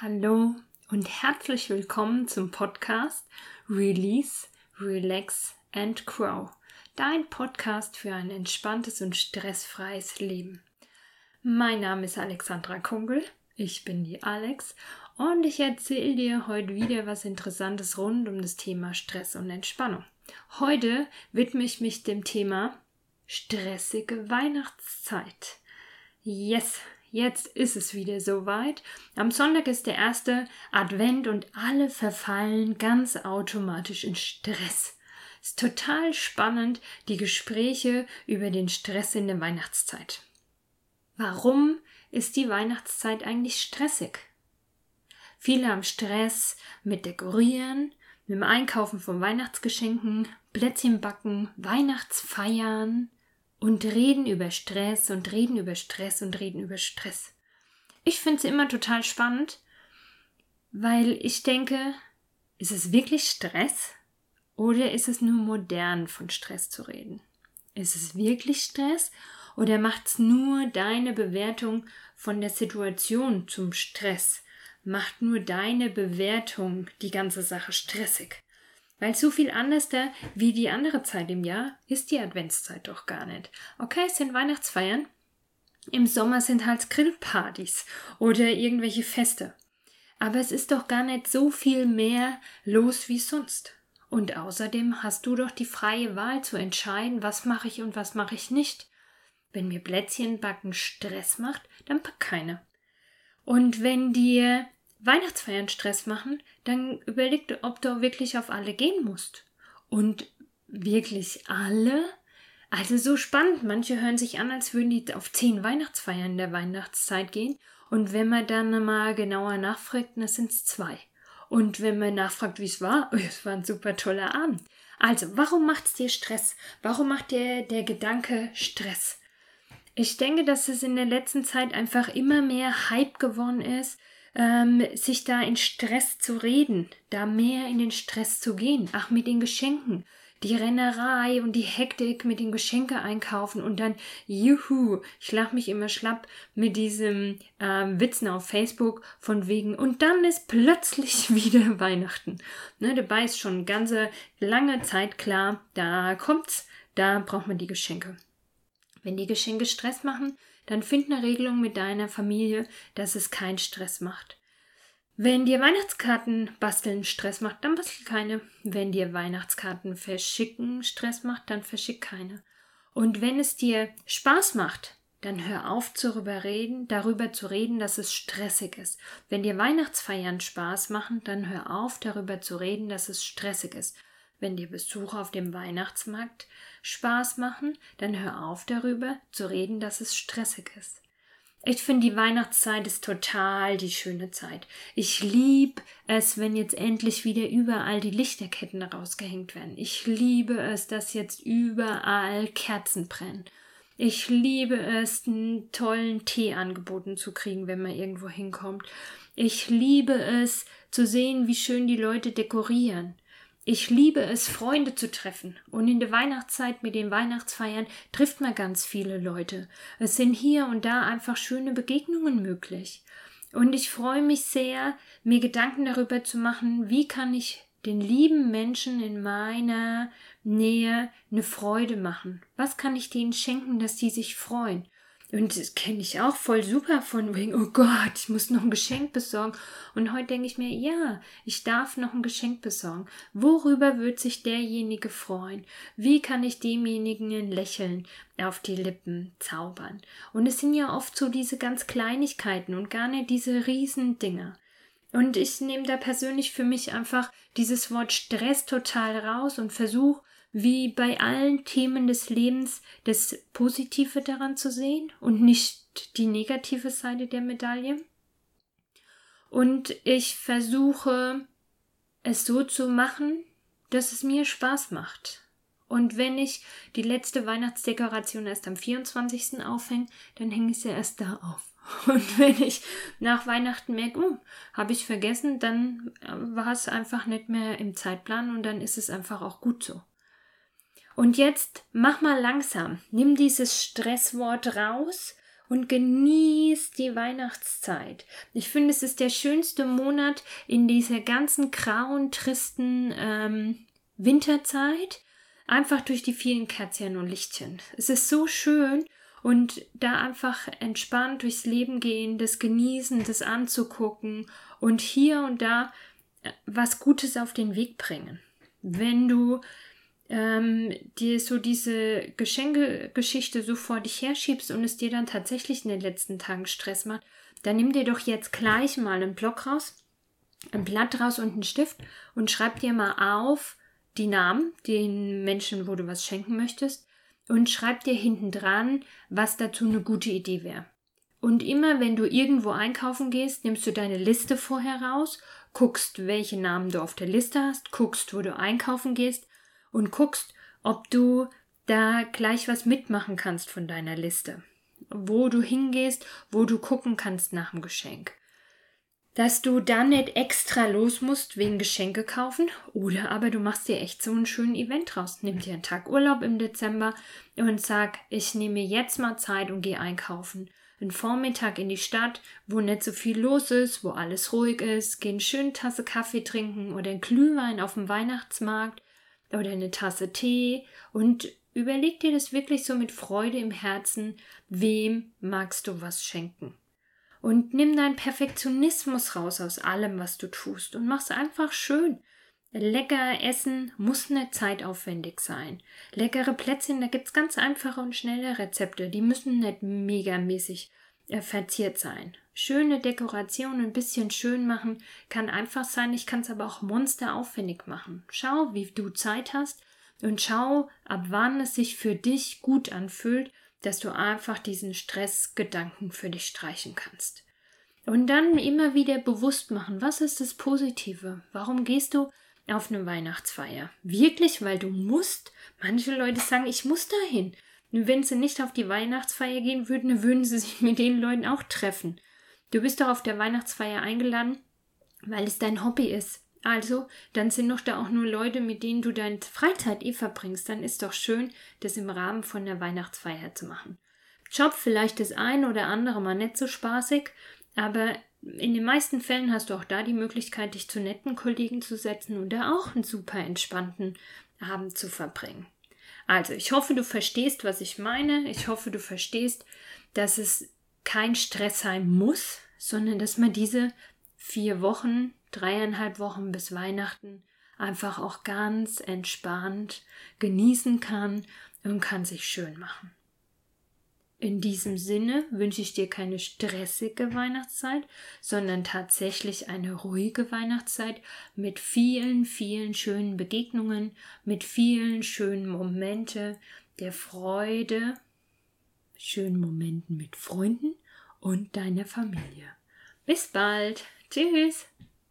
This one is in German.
Hallo und herzlich willkommen zum Podcast Release, Relax and Grow. Dein Podcast für ein entspanntes und stressfreies Leben. Mein Name ist Alexandra Kungel, ich bin die Alex und ich erzähle dir heute wieder was Interessantes rund um das Thema Stress und Entspannung. Heute widme ich mich dem Thema stressige Weihnachtszeit. Yes, Jetzt ist es wieder soweit. Am Sonntag ist der erste Advent und alle verfallen ganz automatisch in Stress. Es ist total spannend, die Gespräche über den Stress in der Weihnachtszeit. Warum ist die Weihnachtszeit eigentlich stressig? Viele haben Stress mit Dekorieren, mit dem Einkaufen von Weihnachtsgeschenken, Plätzchen backen, Weihnachtsfeiern, und reden über Stress und reden über Stress und reden über Stress. Ich finde es immer total spannend, weil ich denke, ist es wirklich Stress oder ist es nur modern von Stress zu reden? Ist es wirklich Stress oder macht es nur deine Bewertung von der Situation zum Stress? Macht nur deine Bewertung die ganze Sache stressig? Weil so viel anders da wie die andere Zeit im Jahr ist die Adventszeit doch gar nicht. Okay, es sind Weihnachtsfeiern. Im Sommer sind halt Grillpartys oder irgendwelche Feste. Aber es ist doch gar nicht so viel mehr los wie sonst. Und außerdem hast du doch die freie Wahl zu entscheiden, was mache ich und was mache ich nicht. Wenn mir Plätzchen backen Stress macht, dann pack keine. Und wenn dir Weihnachtsfeiern Stress machen, dann überleg, ob du wirklich auf alle gehen musst. Und wirklich alle? Also so spannend. Manche hören sich an, als würden die auf zehn Weihnachtsfeiern in der Weihnachtszeit gehen. Und wenn man dann mal genauer nachfragt, dann sind es zwei. Und wenn man nachfragt, wie es war, es war ein super toller Abend. Also, warum macht es dir Stress? Warum macht dir der Gedanke Stress? Ich denke, dass es in der letzten Zeit einfach immer mehr Hype geworden ist, ähm, sich da in Stress zu reden, da mehr in den Stress zu gehen. Ach, mit den Geschenken. Die Rennerei und die Hektik mit den Geschenke einkaufen und dann, juhu, ich lach mich immer schlapp mit diesem ähm, Witzen auf Facebook von wegen, und dann ist plötzlich wieder Weihnachten. Ne, dabei ist schon ganze lange Zeit klar, da kommt's, da braucht man die Geschenke. Wenn die Geschenke Stress machen, dann find eine Regelung mit deiner Familie, dass es keinen Stress macht. Wenn dir Weihnachtskarten basteln Stress macht, dann bastel keine. Wenn dir Weihnachtskarten verschicken Stress macht, dann verschick keine. Und wenn es dir Spaß macht, dann hör auf darüber reden, darüber zu reden, dass es stressig ist. Wenn dir Weihnachtsfeiern Spaß machen, dann hör auf darüber zu reden, dass es stressig ist. Wenn dir Besuche auf dem Weihnachtsmarkt Spaß machen, dann hör auf darüber zu reden, dass es stressig ist. Ich finde, die Weihnachtszeit ist total die schöne Zeit. Ich liebe es, wenn jetzt endlich wieder überall die Lichterketten rausgehängt werden. Ich liebe es, dass jetzt überall Kerzen brennen. Ich liebe es, einen tollen Tee angeboten zu kriegen, wenn man irgendwo hinkommt. Ich liebe es, zu sehen, wie schön die Leute dekorieren. Ich liebe es, Freunde zu treffen. Und in der Weihnachtszeit mit den Weihnachtsfeiern trifft man ganz viele Leute. Es sind hier und da einfach schöne Begegnungen möglich. Und ich freue mich sehr, mir Gedanken darüber zu machen, wie kann ich den lieben Menschen in meiner Nähe eine Freude machen? Was kann ich denen schenken, dass die sich freuen? Und das kenne ich auch voll super von wegen, oh Gott, ich muss noch ein Geschenk besorgen. Und heute denke ich mir, ja, ich darf noch ein Geschenk besorgen. Worüber wird sich derjenige freuen? Wie kann ich demjenigen ein Lächeln auf die Lippen zaubern? Und es sind ja oft so diese ganz Kleinigkeiten und gar nicht diese Riesendinger. Und ich nehme da persönlich für mich einfach dieses Wort Stress total raus und versuche wie bei allen Themen des Lebens das Positive daran zu sehen und nicht die negative Seite der Medaille. Und ich versuche es so zu machen, dass es mir Spaß macht. Und wenn ich die letzte Weihnachtsdekoration erst am 24. aufhänge, dann hänge ich sie erst da auf. Und wenn ich nach Weihnachten merke, oh, habe ich vergessen, dann war es einfach nicht mehr im Zeitplan und dann ist es einfach auch gut so. Und jetzt mach mal langsam, nimm dieses Stresswort raus und genieß die Weihnachtszeit. Ich finde, es ist der schönste Monat in dieser ganzen grauen, tristen ähm, Winterzeit. Einfach durch die vielen Kerzchen und Lichtchen. Es ist so schön und da einfach entspannt durchs Leben gehen, das genießen, das anzugucken und hier und da äh, was Gutes auf den Weg bringen. Wenn du ähm, dir so diese Geschenkegeschichte so vor dich herschiebst und es dir dann tatsächlich in den letzten Tagen Stress macht, dann nimm dir doch jetzt gleich mal einen Block raus, ein Blatt raus und einen Stift und schreib dir mal auf die Namen, den Menschen, wo du was schenken möchtest, und schreib dir hinten dran, was dazu eine gute Idee wäre. Und immer wenn du irgendwo einkaufen gehst, nimmst du deine Liste vorher raus, guckst, welche Namen du auf der Liste hast, guckst, wo du einkaufen gehst und guckst, ob du da gleich was mitmachen kannst von deiner Liste. Wo du hingehst, wo du gucken kannst nach dem Geschenk. Dass du dann nicht extra los musst wegen Geschenke kaufen oder aber du machst dir echt so einen schönen Event raus. Nimm dir einen Tag Urlaub im Dezember und sag, ich nehme jetzt mal Zeit und gehe einkaufen. Einen Vormittag in die Stadt, wo nicht so viel los ist, wo alles ruhig ist, geh eine schöne Tasse Kaffee trinken oder einen Glühwein auf dem Weihnachtsmarkt oder eine Tasse Tee und überleg dir das wirklich so mit Freude im Herzen, wem magst du was schenken. Und nimm deinen Perfektionismus raus aus allem, was du tust und mach's einfach schön. Lecker essen muss nicht zeitaufwendig sein. Leckere Plätzchen, da gibt's ganz einfache und schnelle Rezepte. Die müssen nicht megamäßig verziert sein. Schöne Dekoration, ein bisschen schön machen, kann einfach sein. Ich kann es aber auch monsteraufwendig machen. Schau, wie du Zeit hast und schau, ab wann es sich für dich gut anfühlt, dass du einfach diesen Stressgedanken für dich streichen kannst. Und dann immer wieder bewusst machen, was ist das Positive? Warum gehst du auf eine Weihnachtsfeier? Wirklich, weil du musst? Manche Leute sagen, ich muss dahin. Wenn sie nicht auf die Weihnachtsfeier gehen würden, würden sie sich mit den Leuten auch treffen. Du bist doch auf der Weihnachtsfeier eingeladen, weil es dein Hobby ist. Also, dann sind doch da auch nur Leute, mit denen du deine Freizeit eh verbringst. Dann ist doch schön, das im Rahmen von der Weihnachtsfeier zu machen. Job vielleicht das eine oder andere mal nicht so spaßig, aber in den meisten Fällen hast du auch da die Möglichkeit, dich zu netten Kollegen zu setzen und da auch einen super entspannten Abend zu verbringen. Also, ich hoffe, du verstehst, was ich meine. Ich hoffe, du verstehst, dass es kein Stress sein muss, sondern dass man diese vier Wochen, dreieinhalb Wochen bis Weihnachten einfach auch ganz entspannt genießen kann und kann sich schön machen. In diesem Sinne wünsche ich dir keine stressige Weihnachtszeit, sondern tatsächlich eine ruhige Weihnachtszeit mit vielen, vielen schönen Begegnungen, mit vielen schönen Momente der Freude, schönen Momenten mit Freunden und deiner Familie. Bis bald. Tschüss.